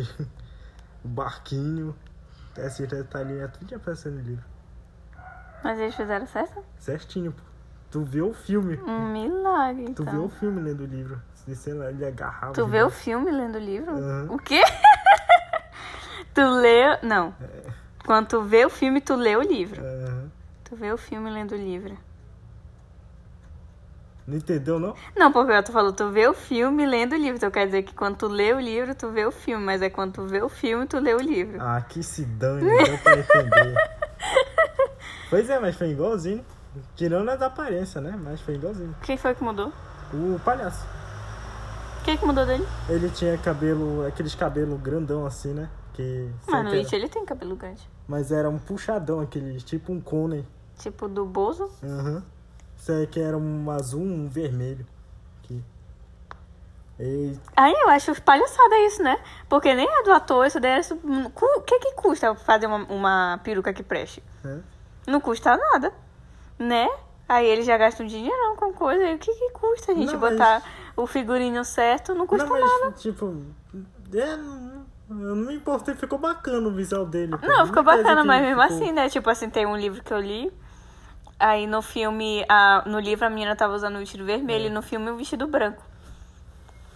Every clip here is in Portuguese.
e o barquinho. Esse detalhinho é tudo que apareceu no livro. Mas eles fizeram certo? Certinho, pô. Tu vê o filme. Um milagre, Tu então. vê o filme lendo o livro. Se, sei lá, ele agarrava. Tu vê o filme lendo o livro? Aham. O quê? tu lê. Não. Quando tu vê o filme, tu lê o livro. Aham. Tu vê o filme lendo o livro. Não entendeu, não? Não, porque tu falou, tu vê o filme lendo o livro. Então quer dizer que quando tu lê o livro, tu vê o filme. Mas é quando tu vê o filme, tu lê o livro. Ah, que se dane, deu pra entender. pois é, mas foi igualzinho. Tirando as aparências, né? Mas foi igualzinho. Quem foi que mudou? O palhaço. Quem que mudou dele? Ele tinha cabelo, aqueles cabelos grandão assim, né? Que, Mas no It ele tem cabelo grande. mas era um puxadão, aquele tipo um cone. Tipo do Bozo. Aham. Isso aí que era um azul, um vermelho. Aqui. E, Aí eu acho palhaçada isso, né? Porque nem é do ator, isso daí é. O que que custa fazer uma, uma peruca que preste? né? Não custa nada, né? Aí eles já gastam dinheirão com coisa. E o que que custa a gente Não, mas- botar o figurino certo? Não custa Não, mas, nada. tipo, é, eu não me importei, ficou bacana o visual dele. Não, ficou bacana, mas mesmo ficou- assim, né? Tipo assim, tem um livro que eu li. Aí no filme, a, no livro a menina tava usando o vestido vermelho e no filme o vestido branco.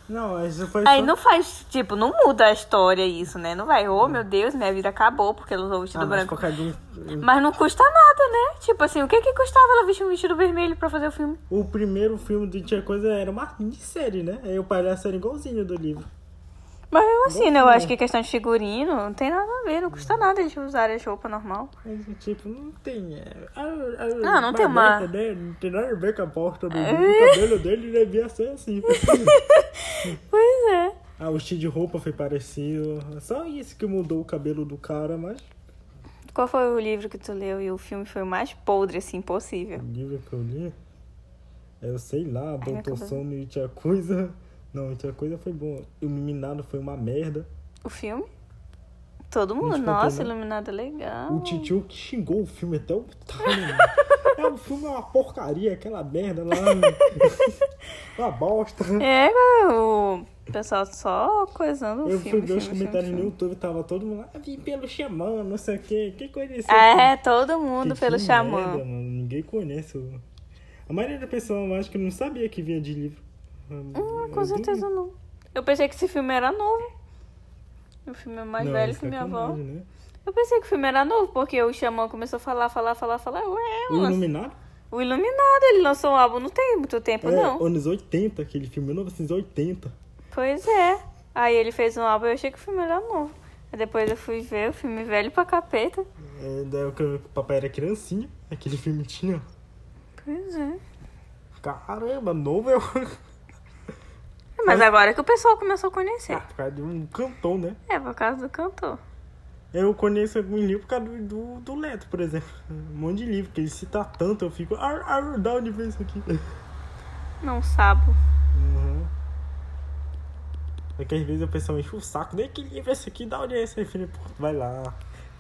Não, isso foi Aí só... não faz, tipo, não muda a história isso, né? Não vai, oh meu Deus, minha vida acabou porque ela usou o vestido ah, mas branco. qualquer um- Mas não custa nada, né? Tipo assim, o que que custava ela vestir um vestido vermelho pra fazer o filme? O primeiro filme de Tinha Coisa era uma minissérie, né? Aí o palhaço era igualzinho do livro. Mas mesmo assim, né? Eu acho que questão de figurino não tem nada a ver, não custa nada eles usarem as roupas normal. Mas, tipo, não tem. É, a, a, Não, não tem uma- Né? Não tem nada a ver com a porta do. O cabelo dele devia ser assim. Pois é. ah, o estilo de roupa foi parecido. Só isso que mudou o cabelo do cara, mas. Qual foi o livro que tu leu e o filme foi o mais podre, assim, possível? O livro que eu li. Eu sei lá, Ai, Doutor. Sono e Tinha Coisa. Não, Tinha Coisa foi bom. Iluminado foi uma merda. O filme? Todo mundo, nossa, iluminado é legal. O Titio que xingou o filme até o time. é, o filme é uma porcaria, aquela merda lá. uma bosta. É, o pessoal só coisando o Eu filme. fui ver os comentários filme, no. YouTube, tava todo mundo lá, "Ah, vim pelo xamã, não sei o que, que coisa assim. É, todo mundo Que pelo que xamã. merda, mano. Ninguém conhece. o- A maioria da pessoa, eu acho que não sabia que vinha de livro. Hum, com certeza não. Eu pensei que esse filme era novo. O filme é mais velho que minha avó. Né? Eu pensei que o filme era novo, porque o Xamã começou a falar, falar, falar, falar. Ué, O lança- Iluminado? o Iluminado, ele lançou um álbum não tem muito tempo, É, não. anos 80, aquele filme, 1980. Pois é. Aí ele fez um álbum e eu achei que o filme era novo. Aí depois eu fui ver o filme velho pra capeta. É, daí o que o papai era criancinha, aquele filme tinha. Pois é. Caramba, novo é Mas agora que o pessoal começou a conhecer. Ah, por causa de um cantor, né? É, por causa do cantor. Eu conheço alguns livros por causa do, do, do Leto, por exemplo. Um monte de livro que ele cita tanto, eu fico. Ah, ah, da onde veio isso aqui? Não sabo. Uhum. É que às vezes o pessoal enche o saco. Nem que livro é esse aqui? Da onde é esse? Aí, filho, pô, vai lá.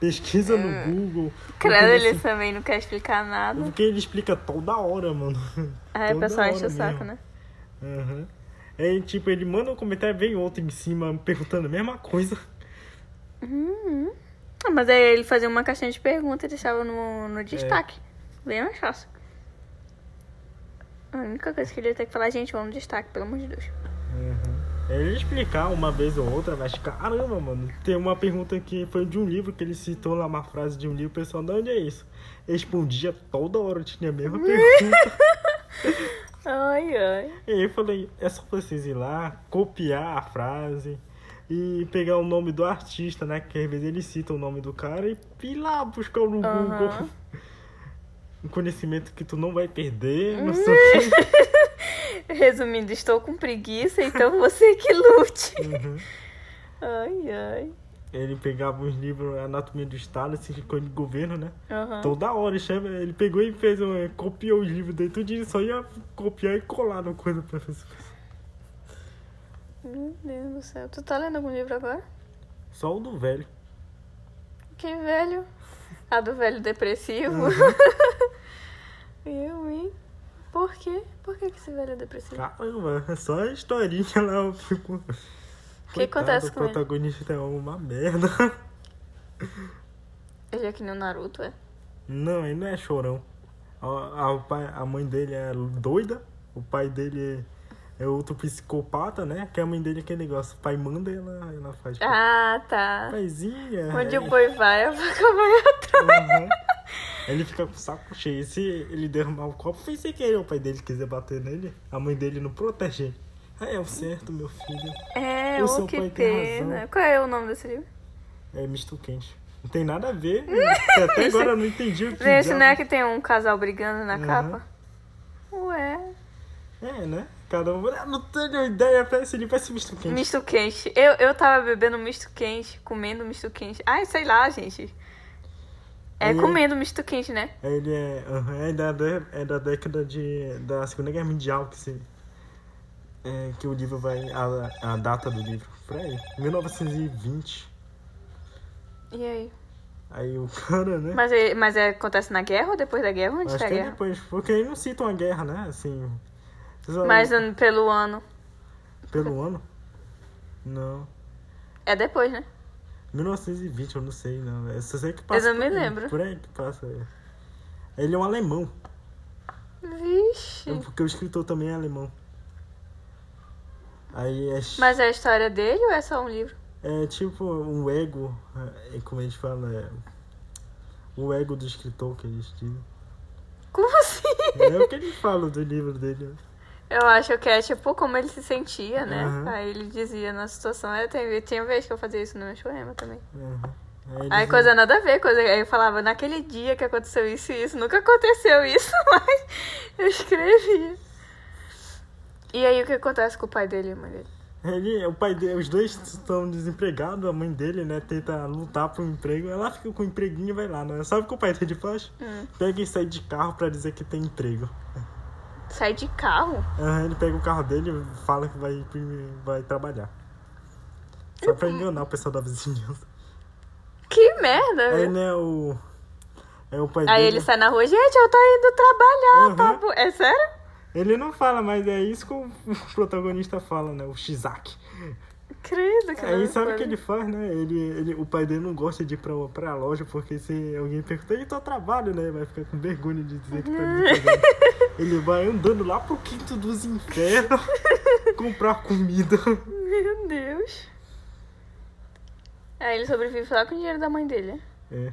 Pesquisa no Google. É. Credo, Eu ele conheço- também não quer explicar nada. Porque ele explica toda hora, mano. Aí o pessoal enche o saco, mesmo. né? Uhum. Aí, tipo, ele manda um comentário, vem outro em cima perguntando a mesma coisa. Uhum. Ah, mas aí ele fazia uma caixinha de perguntas e deixava no, no destaque. Bem mais fácil. A única coisa que ele ia ter que falar, gente, vamos no destaque, pelo amor de Deus. Uhum. Ele explicar uma vez ou outra, mas caramba, mano. Tem uma pergunta que foi de um livro que ele citou lá, uma frase de um livro, o pessoal, de onde é isso? Respondia toda hora, tinha a mesma pergunta. Ai, ai. e aí eu falei, é só vocês ir lá, copiar a frase e pegar o nome do artista, né? Que às vezes ele cita o nome do cara e ir lá buscar no Aham. Google. Um conhecimento que tu não vai perder, não sei o quê. Resumindo, estou com preguiça, então você que lute. Uhum. Ai, ai. Ele pegava uns livros, Anatomia do Estado, esse coisa de governo, né? Aham. Toda hora, ele chama- ele pegou e fez um, copiou os livros dele, tudo só ia copiar e colar no coisa pra fazer. Meu Deus do céu. Tu tá lendo algum livro agora? Só o do velho. Que velho. A do velho depressivo. Eu, hein? Por quê? Por que, que esse velho é depressivo? Caramba, é só a historinha lá, eu fico. O que acontece o com ele? protagonista é uma merda. Ele é que nem o Naruto, é? Não, ele não é chorão. A, a, o a mãe dele é doida, o pai dele é, é outro psicopata, né? Que a mãe dele é aquele negócio. O pai manda e ela, ela faz. Ah, tá. Paizinha. Onde é- o boi vai, a vaca vai atrás. Aham. Ele fica com o saco cheio. Se ele derramar o copo, foi sem querer. O pai dele quiser bater nele, a mãe dele não protege ele. É o certo, meu filho. É, O seu que pai tem pena. razão. Qual é o nome desse livro? É misto quente. Não tem nada a ver. Até agora eu não entendi o que. Esse não é que tem um casal brigando na Aham. capa? Ué. É, né? Cada um. Eu não tenho ideia pra esse livro, parece misto quente. Misto quente. Eu, eu tava bebendo misto quente, comendo misto quente. Ai, sei lá, gente. É Aí- comendo misto quente, né? Ele é, aham, é, da, é da década de. da Segunda Guerra Mundial que se. É, que o livro vai. A, a data do livro. Por aí. 1920. E aí? Aí o cara, né? Mas, é- mas é, acontece na guerra ou depois da guerra? Onde Acho tá a que é guerra? depois. Porque aí não citam a guerra, né? Assim. só- Mas hum, pelo ano. Pelo ano? Não. É depois, né? 1920, eu não sei, não. Eu só sei que passa. Eu não me por aí, lembro. Por aí que passa. é. Ele é um alemão. Vixe. Porque o escritor também é alemão. Aí é. Mas é a história dele ou é só um livro? É tipo um ego, é, como a gente fala, é, o ego do escritor que eles dizem. Como assim? É o que ele fala do livro dele. Eu acho que é tipo como ele se sentia, né? Aham. Aí ele dizia na situação. É, tem, tinha vez que eu fazia isso no meu poema também. Uhum. Aí, Aí coisa nada a ver, coisa. Aí eu falava, naquele dia que aconteceu isso e isso, nunca aconteceu isso, mas eu escrevia. E aí o que acontece com o pai dele e a mãe dele? Ele, o pai dele, os dois estão desempregados, a mãe dele, né, tenta lutar por um emprego, ela fica com um empreguinho e vai lá, né? Sabe o que o pai dele faz? Hum. Pega e sai de carro pra dizer que tem emprego. Sai de carro? Aham, ele pega o carro dele e fala que vai, vai trabalhar. Só pra enganar o pessoal da vizinhança. Que merda! Aí, né, o... É o pai Aí dele... ele sai na rua, gente, eu tô indo trabalhar, tá Uhum. bom? É sério? Ele não fala, mas é isso que o protagonista fala, né? O Shizaki. Credo, que Aí sabe o que ele faz, né? Ele, ele, o pai dele não gosta de ir pra, pra loja, porque se alguém perguntar, ele tá trabalho, né? Vai ficar com vergonha de dizer que tá desempregado. ele vai andando lá pro quinto dos infernos comprar comida. Meu Deus. Aí ele sobrevive só com o dinheiro da mãe dele. É.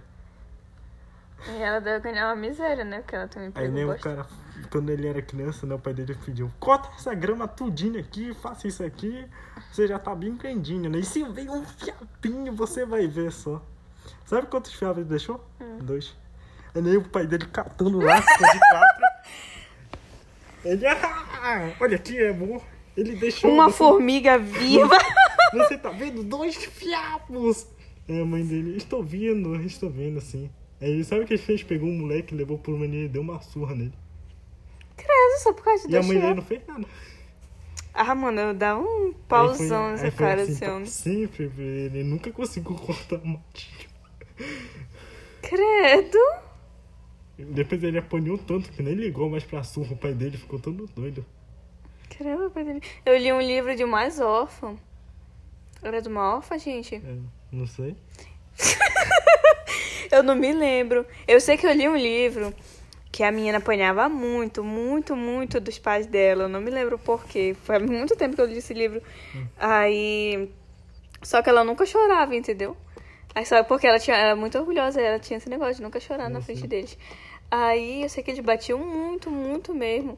E ela deve ganhar uma miséria, né? Porque ela tem um Aí nem o cara, quando ele era criança, né? O pai dele pediu, corta essa grama tudinho aqui, faça isso aqui, você já tá bem grandinho, né? E se vem um fiapinho, você vai ver só. Sabe quantos fiapos ele deixou? Dois. Aí nem o pai dele catando lá, ficou de quatro. Ele, ah, olha aqui, amor. Ele deixou. Uma você, formiga viva. Você tá vendo? Dois fiapos! É, a mãe dele, estou vendo, estou vendo, assim. Aí sabe o que ele fez? Pegou um moleque, levou pro menino e deu uma surra nele. Credo, só por causa de E a mãe dele não fez nada. Ah, mano, dava um pauzão nessa cara assim desse pra homem. Sempre, ele nunca conseguiu cortar o matinho. Credo. Depois ele apanhou tanto que nem ligou mais pra surra. O pai dele ficou todo doido. Credo, pai dele. Eu li um livro de mais órfão. Era de uma órfã, gente? É, não sei. Eu não me lembro. Eu sei que eu li um livro que a menina apanhava muito, muito, muito dos pais dela. Eu não me lembro por quê. Foi há muito tempo que eu li esse livro. Aí. Só que ela nunca chorava, entendeu? Aí só porque ela tinha, era muito orgulhosa, ela tinha esse negócio de nunca chorar na Eu frente deles. Aí eu sei que eles batiam muito, muito mesmo.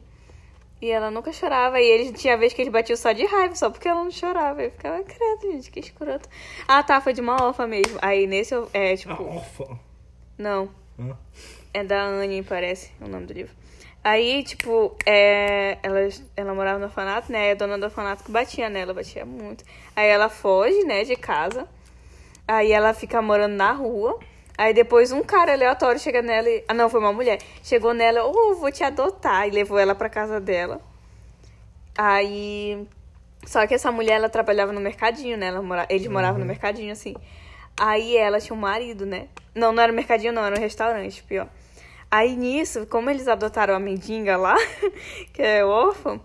E ela nunca chorava. E eles tinha vez que eles batiam só de raiva, só porque ela não chorava. Eu ficava, credo, gente, que escroto. Ah, tá, foi de uma órfã mesmo. Aí nesse, eu- é, tipo. órfã. Não, Hã? é da Anne, parece o nome do livro. Aí, tipo, é, ela, ela morava no orfanato, né? E a dona do orfanato que batia nela, batia muito. Aí ela foge, né, de casa. Aí ela fica morando na rua. Aí depois um cara aleatório chega nela e... Ah, não, foi uma mulher. Chegou nela, ô, vou te adotar. E levou ela pra casa dela. Aí... Só que essa mulher, ela trabalhava no mercadinho, né? Ela mora... Eles moravam no mercadinho, assim. Aí ela tinha um marido, né? Não, não era um mercadinho, não. Era um restaurante, pior. Aí nisso, como eles adotaram a mendiga lá, que é órfã,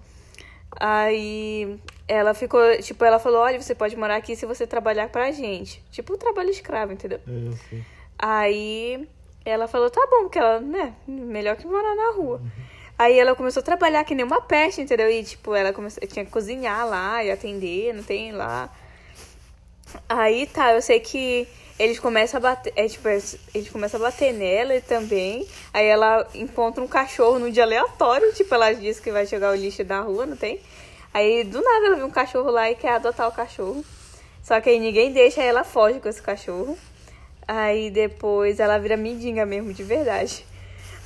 aí ela ficou, tipo, ela falou, olha, você pode morar aqui se você trabalhar pra gente. Tipo, um trabalho escravo, entendeu? É. Aí ela falou, tá bom, porque ela, né, melhor que morar na rua. Aí ela começou a trabalhar que nem uma peste, entendeu? E, tipo, ela começou, tinha que cozinhar lá e atender, não tem lá. Aí tá, eu sei que eles começam a bater, é, tipo, eles começam a bater nela também. Aí ela encontra um cachorro num dia aleatório, tipo, ela disse que vai jogar o lixo da rua, não tem? Aí do nada ela vê um cachorro lá e quer adotar o cachorro. Só que aí ninguém deixa, aí ela foge com esse cachorro. Aí depois ela vira mendiga mesmo, de verdade.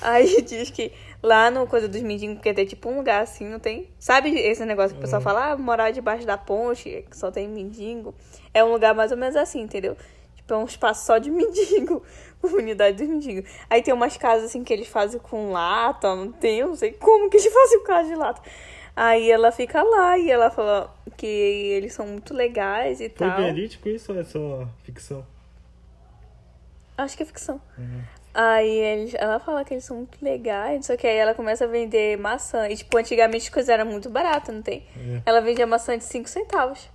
Aí diz que lá no Coisa dos Mendigos, porque tem tipo um lugar assim, não tem? Sabe esse negócio que o pessoal fala, ah, morar debaixo da ponte, que só tem mendigo? É um lugar mais ou menos assim, entendeu? Tipo, é um espaço só de mendigo, comunidade dos mendigos. Aí tem umas casas assim que eles fazem com lata, não tem, eu não sei como que eles fazem com casa de lata. Aí ela fica lá e ela fala que eles são muito legais e Foi tal. verídico isso ou é só ficção? Acho que é ficção. Uhum. Aí eles, ela fala que eles são muito legais, só que aí ela começa a vender maçã. E, tipo, antigamente as coisas eram muito baratas, não tem? É. Ela vendia maçã de 5 centavos.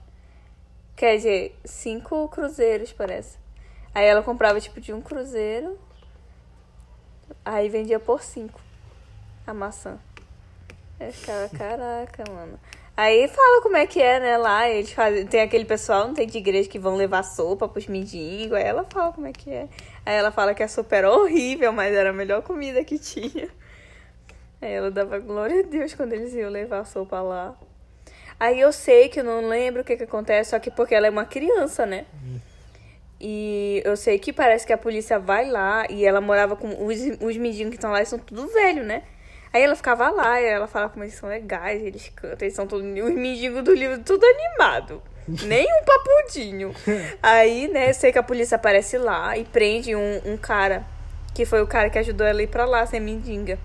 Quer dizer, 5 cruzeiros, parece. Aí ela comprava, tipo, de um cruzeiro. Aí vendia por 5 a maçã. Eu ficava, caraca, mano. Aí fala como é que é, né, lá. Eles fazem, tem aquele pessoal, não tem de igreja, que vão levar sopa pros mendigos. Aí ela fala como é que é. Aí ela fala que a sopa era horrível, mas era a melhor comida que tinha. Aí ela dava glória a Deus quando eles iam levar a sopa lá. Aí eu sei que eu não lembro o que que acontece, só que porque ela é uma criança, né? E eu sei que parece que a polícia vai lá e ela morava com os, os mendigos que estão lá, eles são tudo velho, né? Aí ela ficava lá e ela falava como eles são legais, eles cantam, eles são todos os mendigos do livro, tudo animado. Nem um papudinho. Aí, né, eu sei que a polícia aparece lá e prende um, um cara, que foi o cara que ajudou ela a ir pra lá, ser mendiga.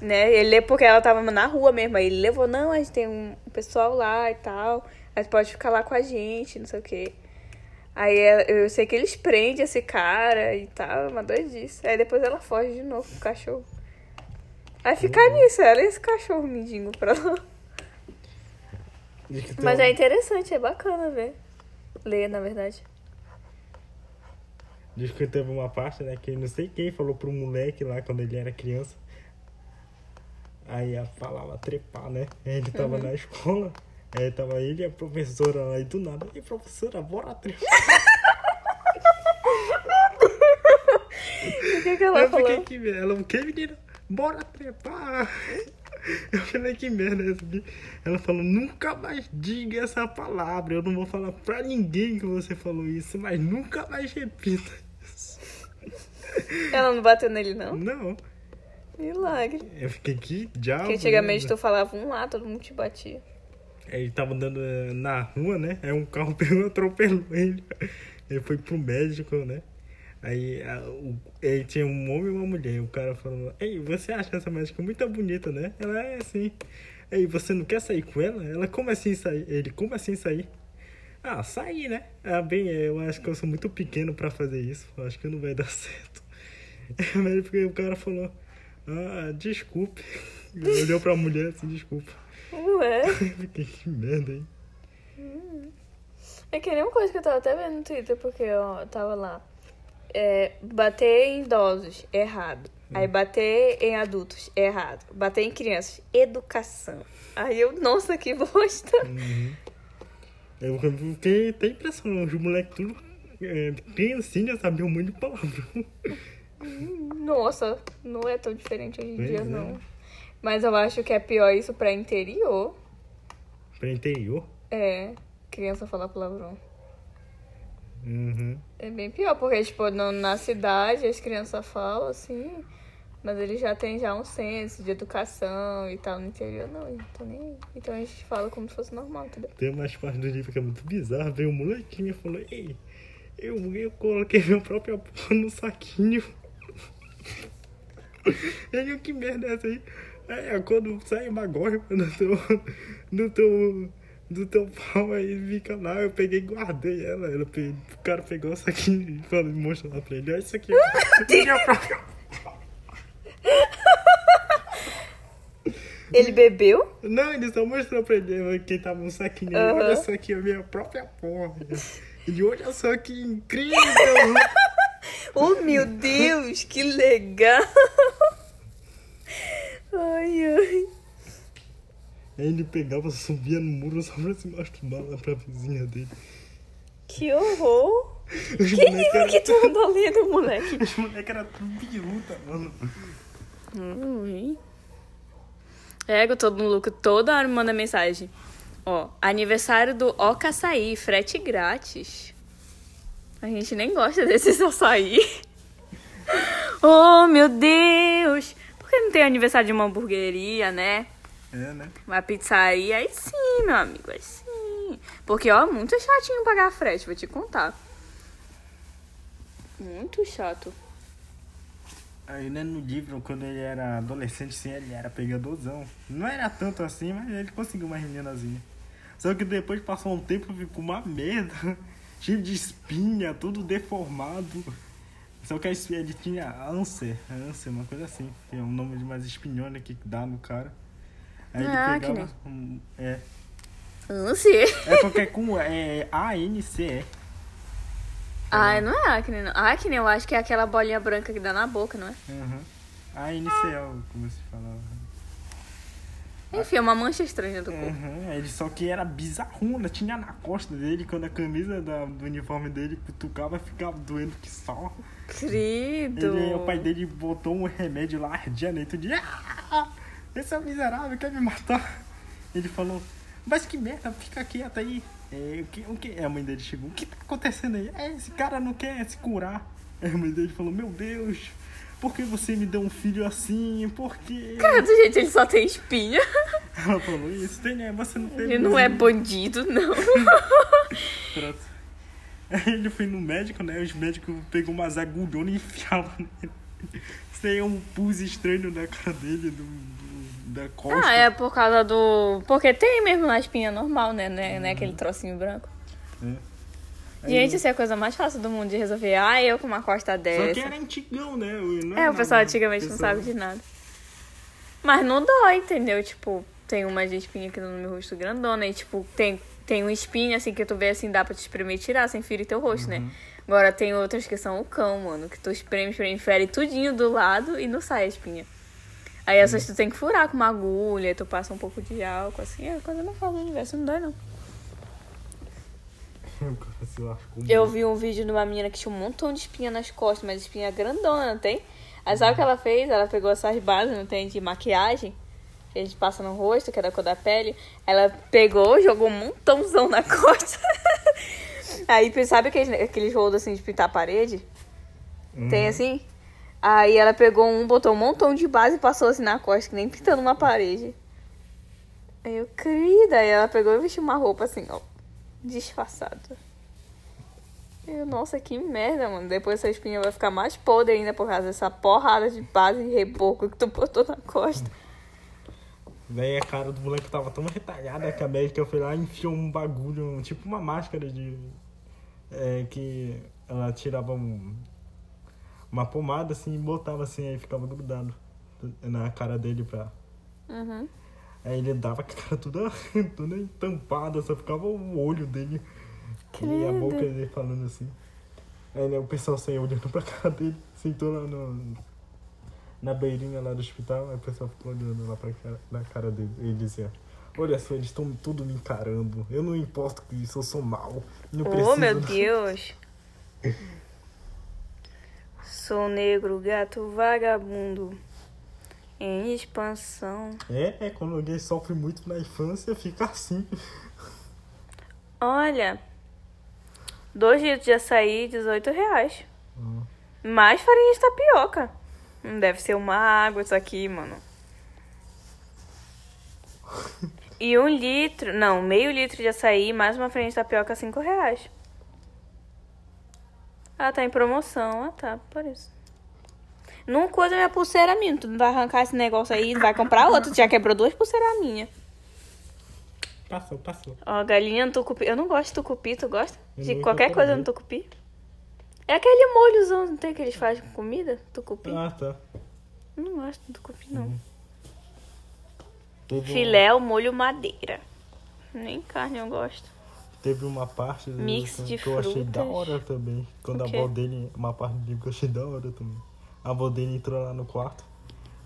Né? Ele porque ela tava na rua mesmo. Aí ele levou, não, a gente tem um pessoal lá e tal. A gente pode ficar lá com a gente, não sei o quê. Aí ela- eu sei que eles prendem esse cara e tal, uma doidice. Aí depois ela foge de novo com o cachorro. Aí fica nisso, ela e esse cachorro mendigo pra lá. Mas um- é interessante, é bacana ver. Ler, na verdade. Diz que teve uma parte, né, que não sei quem falou pro moleque lá quando ele era criança. Aí a falava trepar, né? Ele tava Uhum. na escola. Aí tava ele e a professora lá e do nada. E professora, bora trepar. O que, que ela Eu falou? fiquei que merda. Ela, o que, menina? Bora trepar. Eu falei que merda é essa aqui. Ela falou, nunca mais diga essa palavra. Eu não vou falar pra ninguém que você falou isso, mas nunca mais repita isso. Ela não bateu nele, não? Não. Milagre. Eu fiquei que diabo. Porque antigamente tu falava um lá, todo mundo te batia. Ele tava andando eh, na rua, né? Aí um carro pegou atropelou ele. Ele foi pro médico, né? Aí a- o, ele tinha um homem e uma mulher. O cara falou: Ei, você acha essa médica muito bonita, né? Ela é assim. Ei, você não quer sair com ela? Ela, como assim sair? Ele, como assim sair? Ah, sair, né? Ah, bem, eu acho que eu sou muito pequeno pra fazer isso. Eu acho que não vai dar certo. Mas porque o cara falou: Ah, desculpe. Ele olhou pra mulher assim: Desculpa. Ué. Fiquei que merda, hein? É que nem uma coisa que eu tava até vendo no Twitter, porque eu tava lá. É, bater em idosos, errado. Aí bater em adultos, errado. Bater em crianças, educação. Aí eu, nossa, que bosta. Uhum. Eu fiquei até impressão, os moleques tudo é, criancinha sabiam muito de palavrão. Nossa, não é tão diferente hoje em Pois dia, é. não. Mas eu acho que é pior isso pra interior. Pra interior. É, criança falar palavrão. Uhum. É bem pior, porque, tipo, no- na cidade as crianças falam assim, mas eles já têm já um senso de educação e tal. No interior, não, estão nem aí. Então a gente fala como se fosse normal, entendeu? Tem umas partes do livro que é muito bizarro. Veio um molequinho e falou: Ei, eu, eu coloquei meu próprio porra no saquinho. Aí eu, que merda é essa aí? É, quando sai uma gosma do teu, do teu, do teu pau aí fica lá, eu peguei e guardei ela. ela pe- o cara pegou o saquinho e falou, mostrou lá pra ele, olha isso aqui. Ele bebeu? Não, ele só mostrou pra ele quem tava no saquinho. Aham. Olha só aqui a minha própria porra. E olha só que incrível. Oh, meu Deus, que legal. Ai, ai. Aí ele pegava, subia no muro só pra se masturbar lá pra vizinha dele. Que horror. Os Que livro era- que tu andou lendo, moleque? Os moleque era tudo biruta, mano. Ui. Ego, todo maluco, toda hora me manda mensagem. Ó, aniversário do Oca Açaí, frete grátis. A gente nem gosta desses açaí. oh, meu Deus! Por que não tem aniversário de uma hamburgueria, né? É, né? Uma pizzaria, aí sim, meu amigo, aí sim. Porque, ó, muito chatinho pagar frete, vou te contar. Muito chato. Aí, né, no livro, quando ele era adolescente, sim, ele era pegadorzão. Não era tanto assim, mas ele conseguiu uma meninazinha. Só que depois passou um tempo, ficou uma merda. Cheio de espinha, tudo deformado. Só que a espinha, ele tinha ânsia, ânsia, uma coisa assim. Que é um nome de mais espinhona que dá no cara. Aí ele Ah, pegava. que um- é. Ânsia. É porque é com. É A-N-C-E. Ah, não é acne, não. Acne eu acho que é aquela bolinha branca que dá na boca, não é? Uhum. A-N-C-E, como se falava. Enfim, é uma mancha estranha do corpo. Uhum, ele só que era bizarrona, tinha na costa dele, quando a camisa da- do uniforme dele cutucava, ficava doendo que só. Querido. Ele, o pai dele botou um remédio lá, ardia dentro de. Ah, esse é o miserável, quer me matar. Ele falou, mas que merda, fica quieto aí. É, o que, o que? A mãe dele chegou, o que tá acontecendo aí? É, esse cara não quer se curar. Aí a mãe dele falou, meu Deus, por que você me deu um filho assim? Por quê? Cara, gente, ele só tem espinha. Ela falou isso, tem, né? Você não teve. Ele não é bandido, não. Pronto. Aí ele foi no médico, né? Os médicos pegou umas agulhonas e enfiavam nele. Isso aí é um pus estranho na cara dele, do- da costa. Ah, é por causa do. Porque tem mesmo na espinha normal, né? né? né? Aquele trocinho branco. É. Aí- Gente, isso é a coisa mais fácil do mundo de resolver. Ah, eu com uma costa Só dessa. que era antigão, né? Não É, o pessoal antigamente não sabe de nada. Mas não dói, entendeu? Tipo, tem uma de espinha aqui no meu rosto grandona e, tipo, tem, tem uma espinha assim que tu vê assim, dá pra te espremer e tirar sem ferir teu rosto, né? Agora tem outras que são o cão, mano, que tu espreme, espreme, fere tudinho do lado e não sai a espinha. Aí essas tu tem que furar com uma agulha, tu passa um pouco de álcool, assim, é coisa não fala do universo, não dói não. Eu vi um vídeo de uma menina que tinha um montão de espinha nas costas, mas espinha grandona, não tem? Aí sabe o que ela fez? Ela pegou essas bases, não tem, de maquiagem, que a gente passa no rosto, que é da cor da pele. Ela pegou, jogou um montãozão na costa. Aí, sabe aqueles, aqueles rolos assim de pintar a parede? Uhum. Tem assim? Aí ela pegou um, botou um montão de base e passou assim na costa, que nem pintando uma parede. Aí eu, querida, aí ela pegou e vestiu uma roupa assim, ó, disfarçada. Eu, nossa, que merda, mano. Depois essa espinha vai ficar mais podre ainda por causa dessa porrada de base e reboco que tu botou na costa. Daí a cara do moleque tava tão retalhada que a médica foi lá e enfiou um bagulho, tipo uma máscara de. É, que ela tirava um, uma pomada assim e botava assim, aí ficava grudado na cara dele pra. Uhum. Aí ele dava com a cara toda, toda entampada, só ficava o olho dele e a boca dele falando assim. Aí né, o pessoal saiu olhando pra cara dele, sentou lá no, na beirinha lá do hospital, aí o pessoal ficou olhando lá pra cara, na cara dele. Ele dizia, olha só, eles estão tudo me encarando. Eu não importo com isso, eu sou mal. Não Oh, meu não." Deus. Sou negro, gato vagabundo. Em expansão. É, é, quando alguém sofre muito na infância, fica assim. Olha. Dois litros de açaí, 18 reais. Hum. Mais farinha de tapioca. Não deve ser uma água isso aqui, mano. E um litro, não, meio litro de açaí, mais uma farinha de tapioca, 5 reais. Ah, tá em promoção. Ah, tá, por isso. Não coisa minha pulseira minha. Tu não vai arrancar esse negócio aí vai comprar outro. Tu já quebrou duas pulseiras minhas. Passou, passou. Ó, galinha no tucupi. Eu não gosto de tucupi, tu gosta? Eu De qualquer coisa no tucupi? É aquele molhozão, não tem que eles fazem com comida? Tucupi? Ah, tá. Não gosto do tucupi, não. Teve um- Filé ao molho madeira. Nem carne eu gosto. Teve uma parte do Mix livro de que eu achei da hora também. Quando a avó dele. Uma parte do livro que eu achei da hora também. A avó dele entrou lá no quarto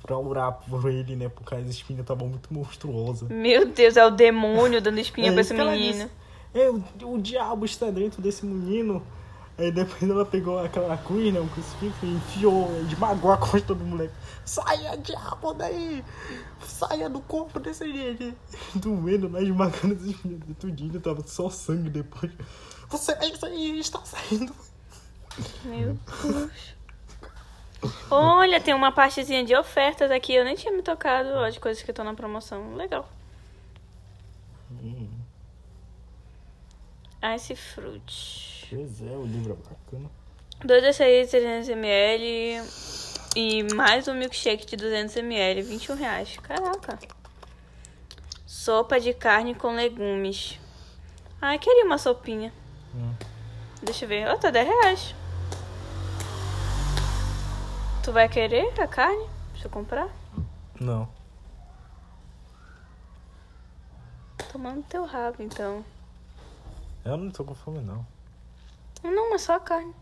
pra orar por ele, né? Porque as espinhas estavam muito monstruosas. Meu Deus, é o demônio dando espinha É pra esse que ela menino. disse. É, o, o diabo está dentro desse menino. Aí depois ela pegou aquela cruz, né? Um crucifixo e enfiou, esmagou a costa do moleque. Saia, diabo, daí! Saia do corpo desse gente! Doendo, lá esmagando espinhas de tudinho. Tava só sangue depois. Você é isso aí, está saindo. Meu Deus. Olha, tem uma partezinha de ofertas aqui. Eu nem tinha me tocado ó, de coisas que estão na promoção. Legal. Ice Fruit. Pois é, o livro é bacana. 2 açaí de 300ml e mais um milkshake de 200ml, 21 reais. Caraca. Sopa de carne com legumes. Ai, queria uma sopinha. Hum. Deixa eu ver. Ó, tá 10 reais. Tu vai querer a carne? Deixa eu comprar. Não. Tomando teu rabo, então. Eu não tô com fome, não. Não, mas só a carne.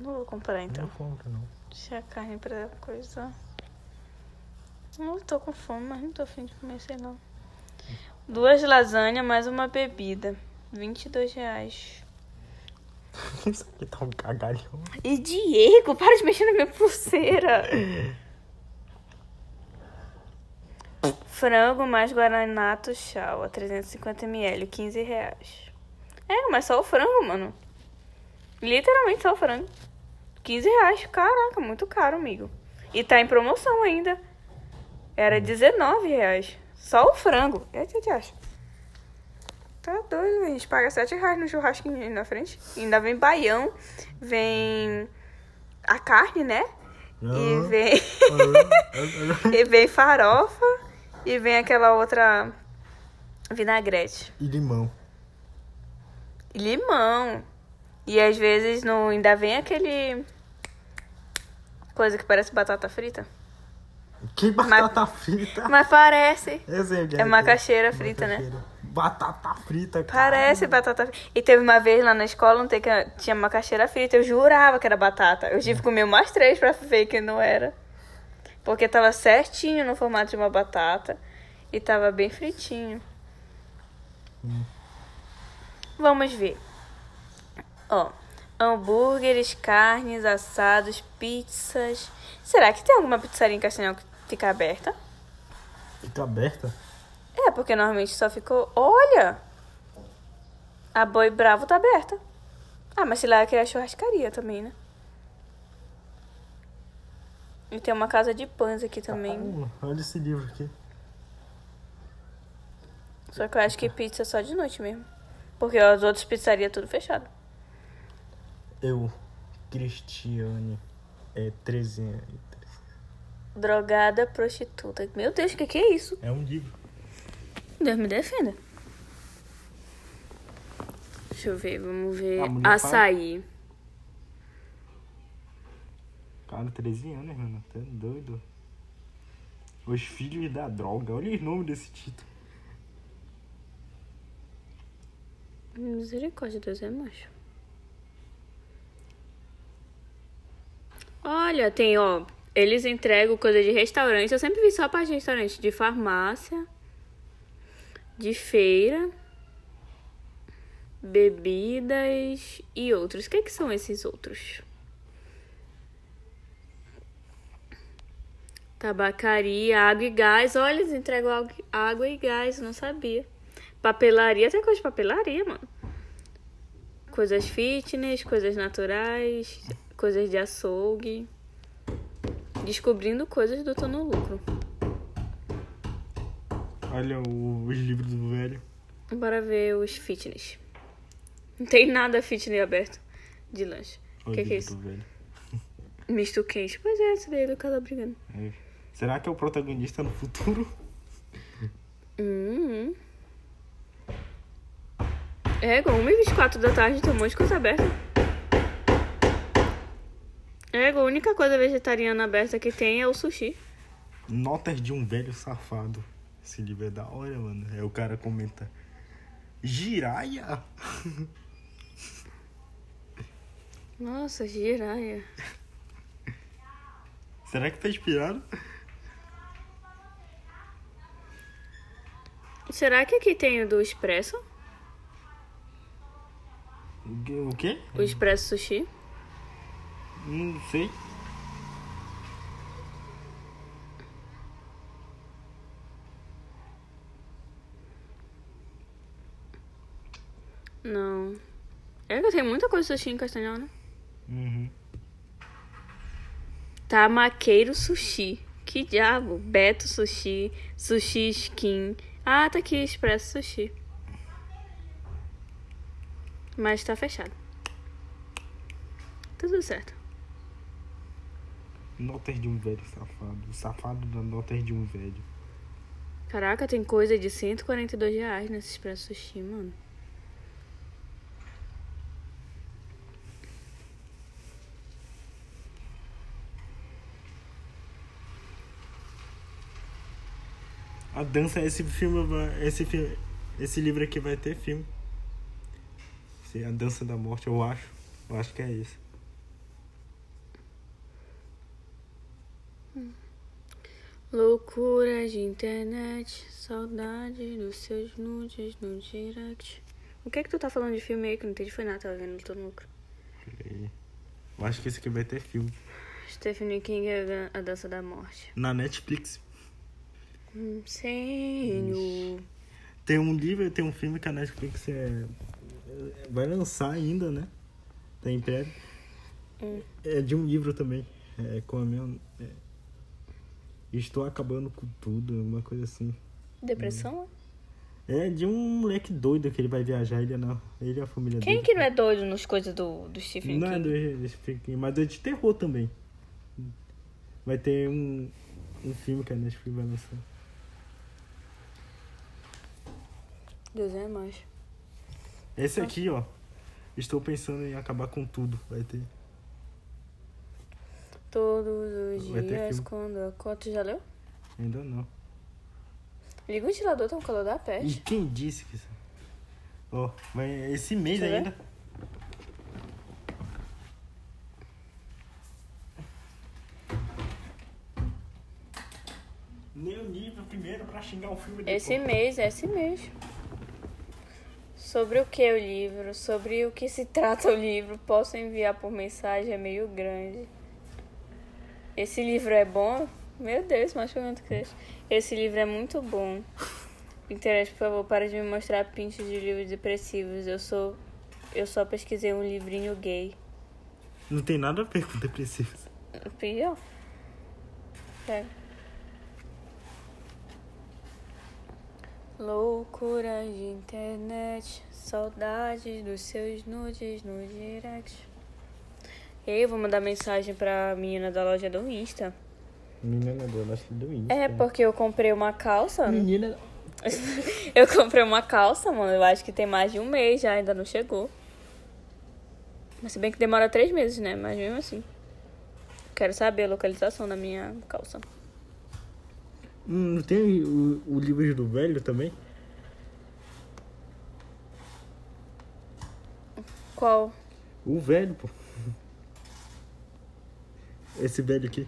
Não vou comprar, então. Não compro, não. Deixa a carne pra coisa. Não tô com fome, mas não tô afim de comer, sei lá. Duas lasanhas mais uma bebida. 22 reais. Isso aqui tá um cagalhão. E Diego, para de mexer na minha pulseira. Frango mais guaranato chau, 350ml, 15 reais. É, mas só o frango, mano. Literalmente só o frango. 15 reais. Caraca, muito caro, amigo. E tá em promoção ainda. Era 19 reais. Só o frango. É, que te acha? Tá doido, a gente paga 7 reais no churrasquinho ali na frente. E ainda vem baião, vem a carne, né? E Aham. vem. e vem farofa. E vem aquela outra vinagrete. e limão. Limão. E às vezes no, ainda vem aquele. Coisa que parece batata frita. Que batata frita. Mas parece. Que É macaxeira frita, né? Macaxeira. Batata frita, cara. Parece batata frita. E teve uma vez lá na escola, não tem que tinha macaxeira frita. Eu jurava que era batata. Eu tive que comer mais três pra ver que não era. Porque tava certinho no formato de uma batata. E tava bem fritinho. Vamos ver. Ó, hambúrgueres, carnes, assados, pizzas. Será que tem alguma pizzaria em Castanhal que fica aberta? Fica aberta? É, porque normalmente só ficou. Olha! A Boi Bravo tá aberta. Ah, mas sei lá que é a churrascaria também, né? E tem uma casa de pães aqui também. Caramba, olha esse livro aqui. Só que eu acho que pizza é só de noite mesmo. Porque as outras pizzarias tudo fechado. Eu, Cristiane, é 13 Drogada prostituta. Meu Deus, o que, que é isso? É um livro. Deus me defenda. Deixa eu ver, vamos ver. A mulher Açaí. Cara, 13 anos, mano. Tá doido. Os filhos da droga. Olha o nome desse título. Misericórdia, Deus é macho. Olha, tem, ó. Eles entregam coisa de restaurante. Eu sempre vi só a parte de restaurante. De farmácia. De feira. Bebidas e outros. O que, que são esses outros? Tabacaria, água e gás. Olha, eles entregam água e gás. Não sabia. Papelaria, tem coisa de papelaria, mano. Coisas fitness, coisas naturais, coisas de açougue. Descobrindo coisas do Tô no Lucro. Olha os livros do velho. Bora ver os fitness. Não tem nada fitness aberto de lanche. O que, que é isso? velho. Misto quente. Pois é, esse daí do casal brigando. É. Será que é o protagonista no futuro? Hum. É, igual 1h24 da tarde, tem um monte de coisa aberta. É, igual a única coisa vegetariana aberta que tem é o sushi. Notas de um velho safado. Esse livro é da hora, mano. Aí o cara comenta. Giraia? Nossa, giraia. Será que tá inspirado? Será que aqui tem o do Expresso? O quê? O Expresso Sushi? Não sei. Não. É que tem muita coisa de sushi em Castanhal, né? Uhum. Tamaqueiro Sushi. Que diabo? Beto Sushi. Sushi Skin. Ah, tá aqui, Expresso Sushi. Mas tá fechado. Tudo certo. Notas de um velho safado. O safado da notas de um velho. Caraca, tem coisa de 142 reais nesse Expresso Sushi, mano. A dança, esse filme, vai- esse filme, esse livro aqui vai ter filme. Sim, a dança da morte, eu acho. Eu acho que é esse. Loucura de internet, saudade dos seus nudes no direct. O que é que tu tá falando de filme aí que não entendi foi nada, tava vendo lucro. Peraí. Eu acho que esse aqui vai ter filme. Stephen King é a dança da morte. Na Netflix. Hum, Senhor. Tem um livro, tem um filme que a Netflix é, vai lançar ainda, né? Tem Império. Hum. É de um livro também. É com a minha. é, Estou acabando com tudo, uma coisa assim. Depressão? É de um moleque doido que ele vai viajar, ele é, na, ele e a família Quem dele. que não é doido nas coisas do, do Stephen Não é King? do Stephen King, mas é de terror também. Vai ter um, um filme que a Netflix vai lançar. Deus é mais. Esse aqui, ó. Estou pensando em acabar com tudo. Vai ter. Todos os Vai ter dias filme. quando a cota já leu? Ainda não. Liga o ventilador, tá um calor da E peste. quem disse que isso? Ó, vai esse mês eu ainda. Nem o nível primeiro pra xingar o filme. Esse mês, esse mês. Sobre o que o livro, sobre o que se trata o livro, posso enviar por mensagem, é meio grande. Esse livro é bom? Meu Deus, mas pergunta que Esse livro é muito bom. Pinterest, por favor, para de me mostrar pintos de livros depressivos. Eu sou. Eu só pesquisei um livrinho gay. Não tem nada a ver com depressivos. Pior. Pega. Loucura de internet, saudades dos seus nudes no direct. Eu vou mandar mensagem pra menina da loja do Insta. Menina do Last do Insta. É, porque eu comprei uma calça. Menina. Eu comprei uma calça, mano. Eu acho que tem mais de um mês já, ainda não chegou. Mas se bem que demora três meses, né? Mas mesmo assim. Quero saber a localização da minha calça. Hum, Não tem o, o livro do velho também? Qual? O velho, pô. Esse velho aqui.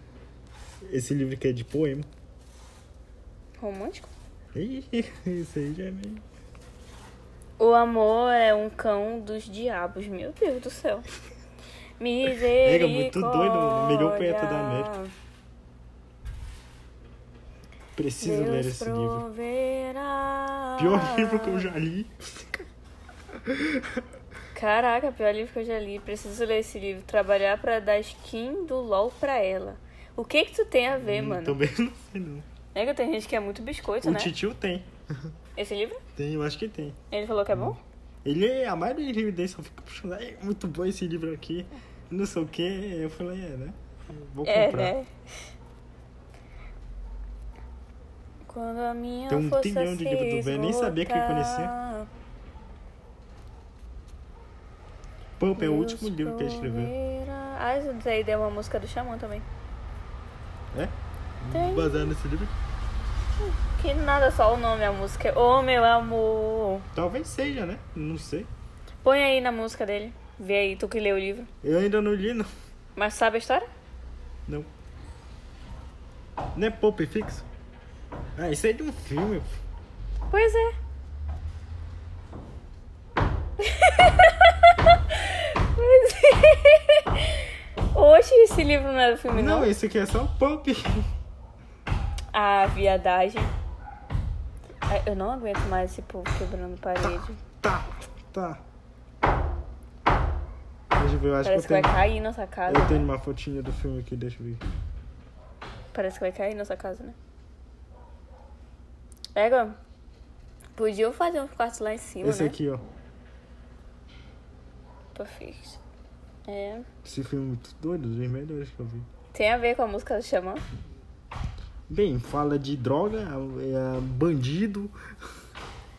Esse livro aqui é de poema. Romântico? Ih, Isso aí já é meio. O amor é um cão dos diabos, meu Deus do céu. Misericórdia. É, muito doido, o melhor poeta da América. Preciso ler Deus esse livro. proverá. Pior livro que eu já li. Caraca, pior livro que eu já li. Preciso ler esse livro. Trabalhar pra dar skin do LOL pra ela. O que que tu tem a ver, Hum, mano? Também não sei não. É que tem gente que é muito biscoito, O né? Titio tem. Esse livro? Tem, eu acho que tem. Ele falou que é bom? Ele é a maioria dos livros dele só fica puxando. É muito bom esse livro aqui. Não sei o que. Eu falei, é, né? Vou É, comprar. né? Quando a minha Tem um força trilhão de se livro do Ben, nem sabia que ele conhecia. Pump é o último livro que ele escreveu. Ah, isso daí deu uma música do Xamã também. É? Tem. Baseado nesse livro? Que nada, só o nome, a música é Ô Meu Amor. Talvez seja, né? Não sei. Põe aí na música dele. Vê aí, tu que leu o livro. Eu ainda não li, não. Mas sabe a história? Não. Não é Pulp Fix? Ah, isso é de um filme. Pois é. pois é. Oxe, esse livro não é do filme, não? Não, esse aqui é só Pulp. Ah, viadagem. Ai, Eu não aguento mais esse povo quebrando parede. Tá, tá. Deixa eu ver, eu acho Parece que que vai tenho, cair nossa casa. eu né? tenho uma fotinha do filme aqui, deixa eu ver. Parece que vai cair nossa casa, né? Pega. Podiam fazer uns quartos lá em cima, Esse né? aqui, ó. Fix. É. Esse filme é muito doido, dos melhores que eu vi. Tem a ver com a música do Xamã? Bem, fala de droga, é, bandido,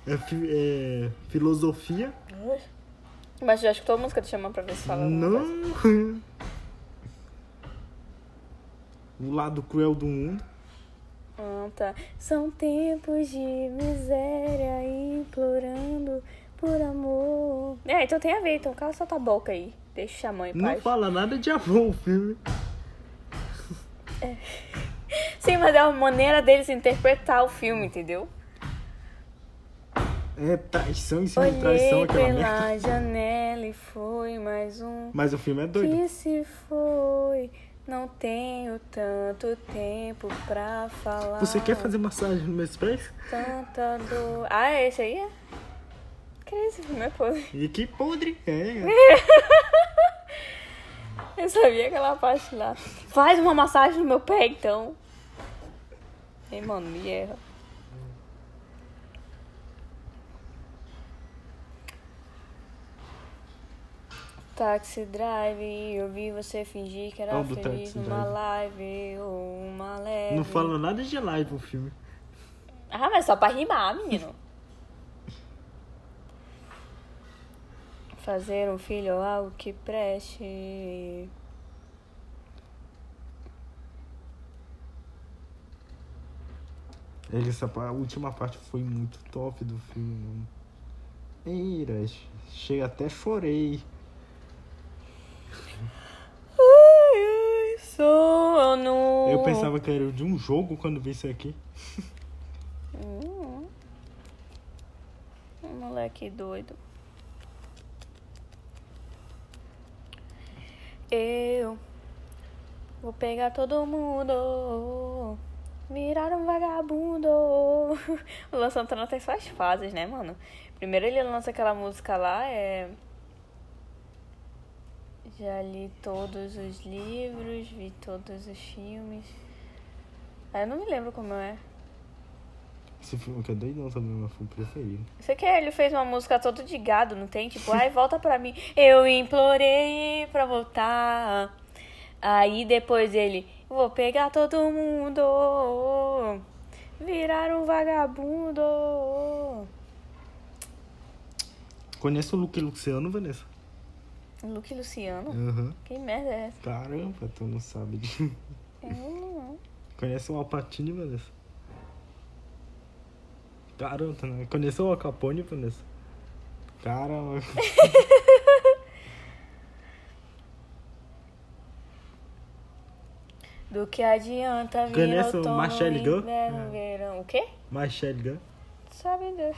é, é filosofia. Mas já escutou a música do Xamã pra ver se fala alguma coisa? Não. O lado cruel do mundo. Tá. São tempos de miséria implorando por amor. É, então tem a ver. Então cala sua tua boca aí. Deixa o Xamã em Não paz. fala nada de amor o filme. Sim, mas é uma maneira deles interpretar o filme, entendeu? É traição em cima de traição, Olhei aquela pela merda. janela e foi mais um Mas o filme é doido. que se foi. Não tenho tanto tempo pra falar. Você quer fazer massagem nos meus pés? Tanta dor. Ah, é esse aí? É? Que esse filme é podre. E que podre é. Eu sabia aquela parte lá. Faz uma massagem no meu pé, então. Ei, mano, me erra. Taxi Drive, eu vi você fingir que era do feliz numa live ou uma leve. Não fala nada de live o filme. Ah, mas só pra rimar, menino. Fazer um filho ou algo que preste. Ele, essa a última parte foi muito top do filme, mano. Eira, chega até chorei. Ai, ai, sono. Eu pensava que era de um jogo quando vi isso aqui. Hum. Um moleque doido. Eu vou pegar todo mundo. Virar um vagabundo. O Luan Santana tem suas fases, né, mano? Primeiro ele lança aquela música lá, é. Já li todos os livros, vi todos os filmes. Aí eu não me lembro como é. Esse filme que é doidão também, meu filme preferido. Você que ele fez uma música todo de gado, não tem? Tipo, ai, volta pra mim. Eu implorei pra voltar. Aí depois ele, vou pegar todo mundo. Virar um vagabundo. Conhece o Luke Luciano, Vanessa? Luke Luciano? Aham. Que merda é essa? Caramba, tu não sabe. Eu não. Conhece o Alpatine, Vanessa? Caramba, não conhece o Al Capone, Vanessa? Caramba. Do que adianta vir Conhece o outono, Marcelo Gun? inverno, verão. O quê? Michelle Gunn. Sabe Deus.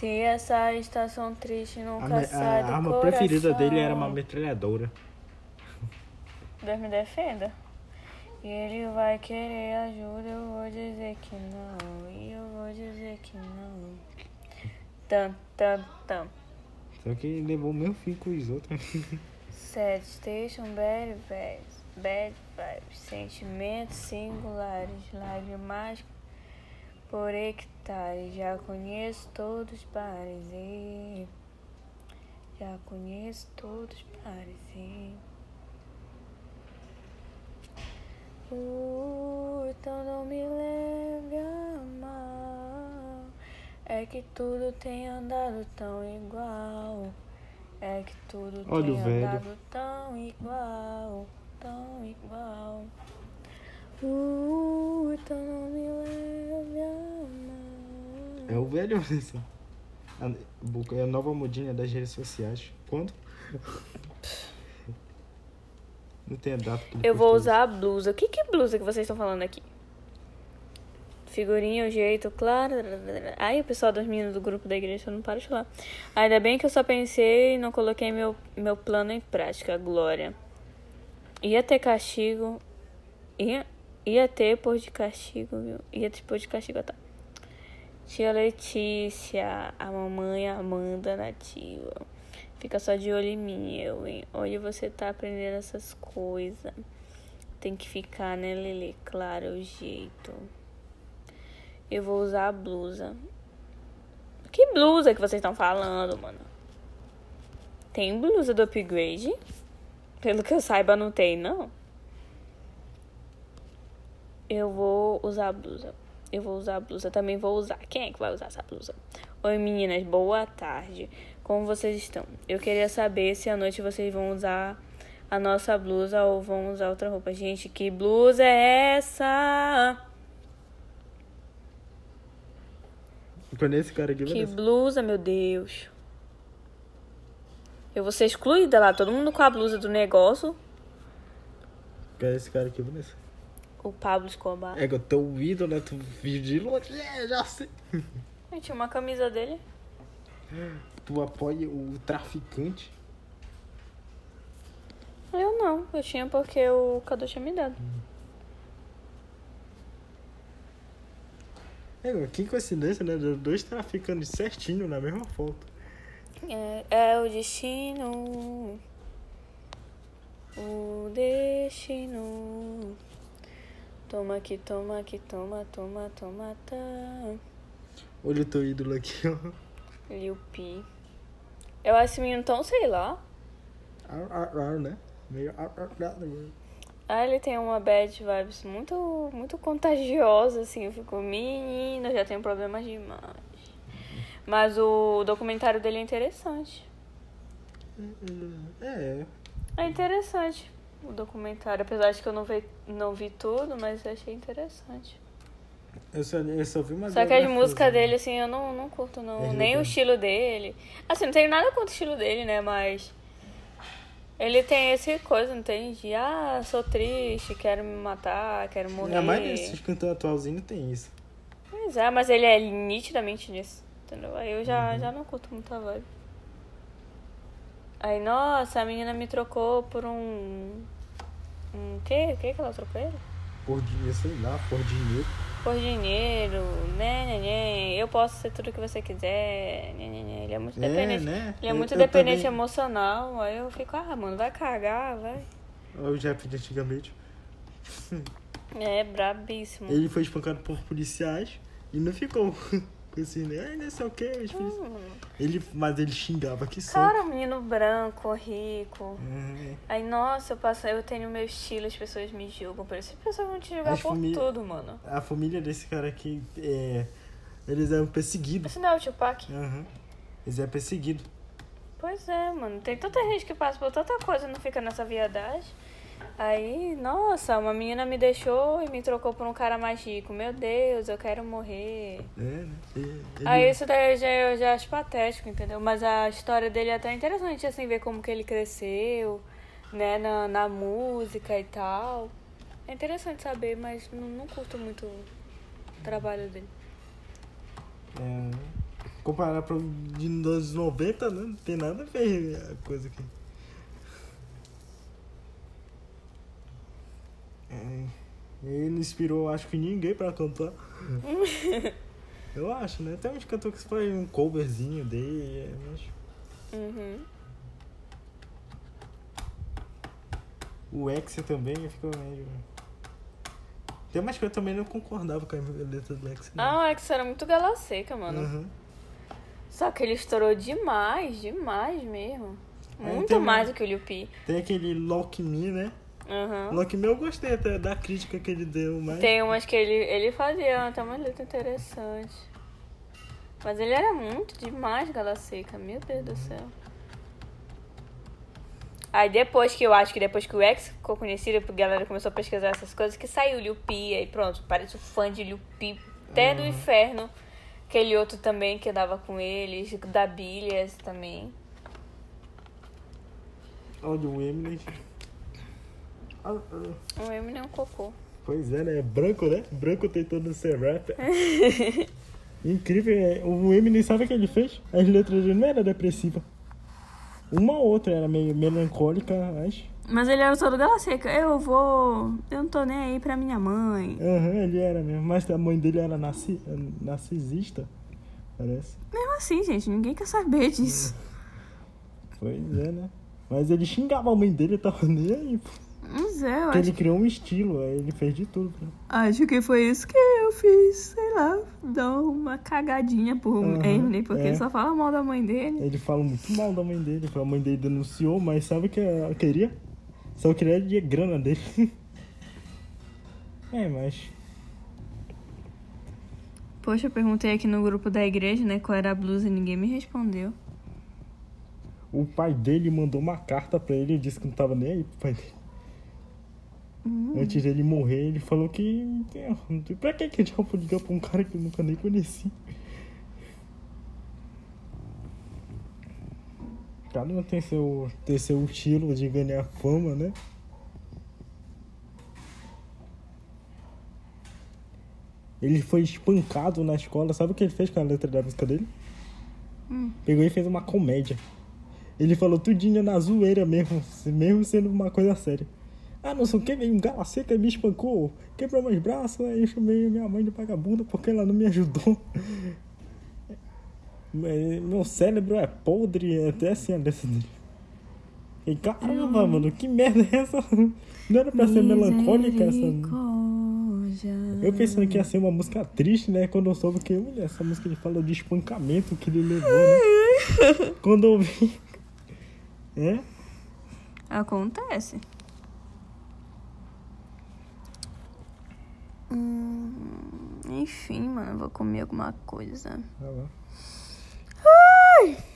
Se essa estação triste A, nunca me- sai a do arma coração. preferida dele era uma metralhadora. Deus me defenda. E ele vai querer ajuda, eu vou dizer que não. E eu vou dizer que não. Tam, tam, tam. Só que ele levou o mesmo fim com os outros. Sad station, bad vibes. Bad vibes. Sentimentos singulares. Lágrimas por hectares. Já conheço todos os bares. E... Já conheço todos os bares. E... Uh, então não me leve a mal. É que tudo tem andado tão igual. É que tudo Olha tem andado tão igual. Tão igual. Uh, então não me leve a. É o velho, Vanessa. É a nova modinha das redes sociais. Quando? Não tem a data que Eu vou usar a blusa. O que, que blusa que vocês estão falando aqui? Figurinha, o jeito, claro. Aí o pessoal das meninas do grupo da igreja não para de falar. Ainda bem que eu só pensei e não coloquei meu, meu plano em prática, glória. Ia ter castigo. Ia, ia ter por de castigo, viu? Ia ter por de castigo, tá? Tia Letícia, a mamãe Amanda nativa. Fica só de olho em mim, eu, hein? Onde você tá aprendendo essas coisas? Tem que ficar, né, Lele? Claro, o jeito. Eu vou usar a blusa. Que blusa que vocês estão falando, mano? Tem blusa do upgrade? Pelo que eu saiba, não tem, não. Eu vou usar a blusa. Eu vou usar a blusa. Também vou usar. Quem é que vai usar essa blusa? Oi, meninas. Boa tarde. Como vocês estão? Eu queria saber se à noite vocês vão usar a nossa blusa ou vão usar outra roupa. Gente, que blusa é essa? Esse cara aqui, Que blusa, meu Deus. Eu vou ser excluída lá. Todo mundo com a blusa do negócio. Quer esse cara aqui, Vanessa? O Pablo Escobar. É que eu tô ídolo, né? Tu viu de longe. É, já sei. Gente, uma camisa dele. Tu apoia o traficante. Eu não. Eu tinha porque o Cadu tinha me dado. É, que coincidência, né? Dois traficantes certinho na mesma foto. É, é o destino. O destino. Toma aqui, toma aqui, toma, toma, toma, tá. Olha o teu ídolo aqui, ó. Lil P. Eu acho esse menino tão, sei lá. Ar, ar, ar, né? Meio ar, ar, ar? Ah, ele tem uma bad vibes muito, muito contagiosa, assim. Eu fico, menino, eu já tenho problemas demais. Mas o documentário dele é interessante. É, É interessante o documentário, apesar de que eu não vi, não vi tudo, mas achei interessante. eu só, eu só vi uma Só que as músicas né? dele, assim, eu não, não curto, não. É Nem o estilo dele. Assim, não tenho nada contra o estilo dele, né? Mas. Ele tem esse coisa, não tem? De, ah, sou triste, quero me matar, quero morrer. A maioria desses cantores atualzinhos tem isso. Pois é, mas ele é nitidamente nisso, entendeu? Aí eu já, já não curto muito a vibe. Aí, nossa, a menina me trocou por um. Um quê? O que que ela trocou ele? Por dinheiro, sei lá, por dinheiro. Por dinheiro, né, né, né, eu posso ser tudo que você quiser, né, né, né. Ele é muito É, dependente. né? Ele é Eu- muito eu dependente também- emocional. Aí eu fico, ah, mano, vai cagar, vai. Olha o Jeff de antigamente. É, brabíssimo. Ele foi espancado por policiais e não ficou esse, né? Não sei o que. Ele, mas ele xingava que só. Cara, menino branco, rico. É. Aí, nossa, eu passo, eu tenho meu estilo, as pessoas me julgam por isso. As pessoas vão te julgar As por famí- tudo, mano. A família desse cara aqui, é, eles eram perseguidos. Esse não é o Tupac? Aham. Eles eram perseguidos. Pois é, mano. Tem tanta gente que passa por tanta coisa e não fica nessa viadagem. Aí, nossa, uma menina me deixou e me trocou por um cara mais rico. Meu Deus, eu quero morrer. É, né? Ele- Aí isso daí eu já, eu já acho patético, entendeu? Mas a história dele é até interessante, assim, ver como que ele cresceu, né, na, na música e tal. É interessante saber, mas não, não curto muito o trabalho dele. É, comparar para de anos 90, né? Não tem nada a ver a coisa aqui. É, ele não inspirou, acho que ninguém pra cantar. Eu acho, né? Tem uns cantores que fazem um coverzinho dele, é, mas Uhum. o Exia também ficou meio. Tem umas que eu também não concordava com a letra do Exia. não. Ah, o X era muito gala seca, mano. Aham. Só que ele estourou demais, demais mesmo. É, Muito mais do que o Lil P. Tem aquele Lock Me, né? Uhum. Lock Me eu gostei até da crítica que ele deu, mas. Tem umas que ele, ele fazia até uma letra interessante. Mas ele era muito demais gala seca, meu Deus do céu. Aí depois que eu acho que depois que o X ficou conhecido, a galera começou a pesquisar essas coisas, que saiu o Liu Pi, aí pronto, parece o fã de Liu Pi, até do inferno. Aquele outro também que andava com eles, da Billias também. Olha o Eminem. Ah, ah. O Eminem é um cocô. Pois é, né? Branco, né? Branco tentando ser rapper. Incrível. é, O Eminem, sabe o que ele fez? As letras dele não eram depressivas. Uma ou outra era meio melancólica, acho. Mas ele era todo gala seca. Eu vou. Eu não tô nem aí pra minha mãe. Aham, ele era mesmo. Mas a mãe dele era narci... narcisista, parece. Mesmo assim, gente, ninguém quer saber disso. Pois é, né? Mas ele xingava a mãe dele, tava nem aí. pô. Mas é, eu Porque acho, ele criou um estilo, aí ele fez de tudo. Né? acho que foi isso que eu fiz. Sei lá, dar uma cagadinha por Aham, Eminem, porque é. ele só fala mal da mãe dele. Ele fala muito mal da mãe dele. A mãe dele denunciou, mas sabe o que ela queria? Só queria de grana dele. é, mas. Poxa, eu perguntei aqui no grupo da igreja, né, qual era a blusa e ninguém me respondeu. O pai dele mandou uma carta pra ele e disse que não tava nem aí pro pai dele. Antes dele morrer, ele falou que. Pra que que eu vou ligar pra um cara que eu nunca nem conheci? Cada um tem seu, tem seu estilo de ganhar fama, né? Ele foi espancado na escola. Sabe o que ele fez com a letra da música dele? Pegou e fez uma comédia. Ele falou tudinho na zoeira mesmo, mesmo sendo uma coisa séria. Ah, não sei o que, veio um gala seca e me espancou, quebrou meus braços, aí eu chamei minha mãe de vagabunda porque ela não me ajudou. Mas Meu cérebro é podre, é até assim a letra dele. E caramba, mano, que merda é essa? Não era pra ser melancólica essa. Eu pensando que ia ser uma música triste, né? Quando eu soube que olha, essa música ele fala de espancamento que ele levou, né? Quando eu vi. É? Acontece. Hum, enfim, mano, eu vou comer alguma coisa. Ah, lá. Ai!